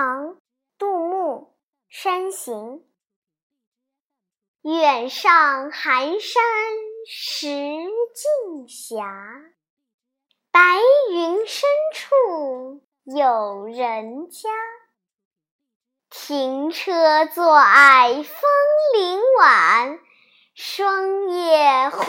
唐杜牧山行远上寒山石径斜白云深处有人家。停车坐爱枫林晚霜叶红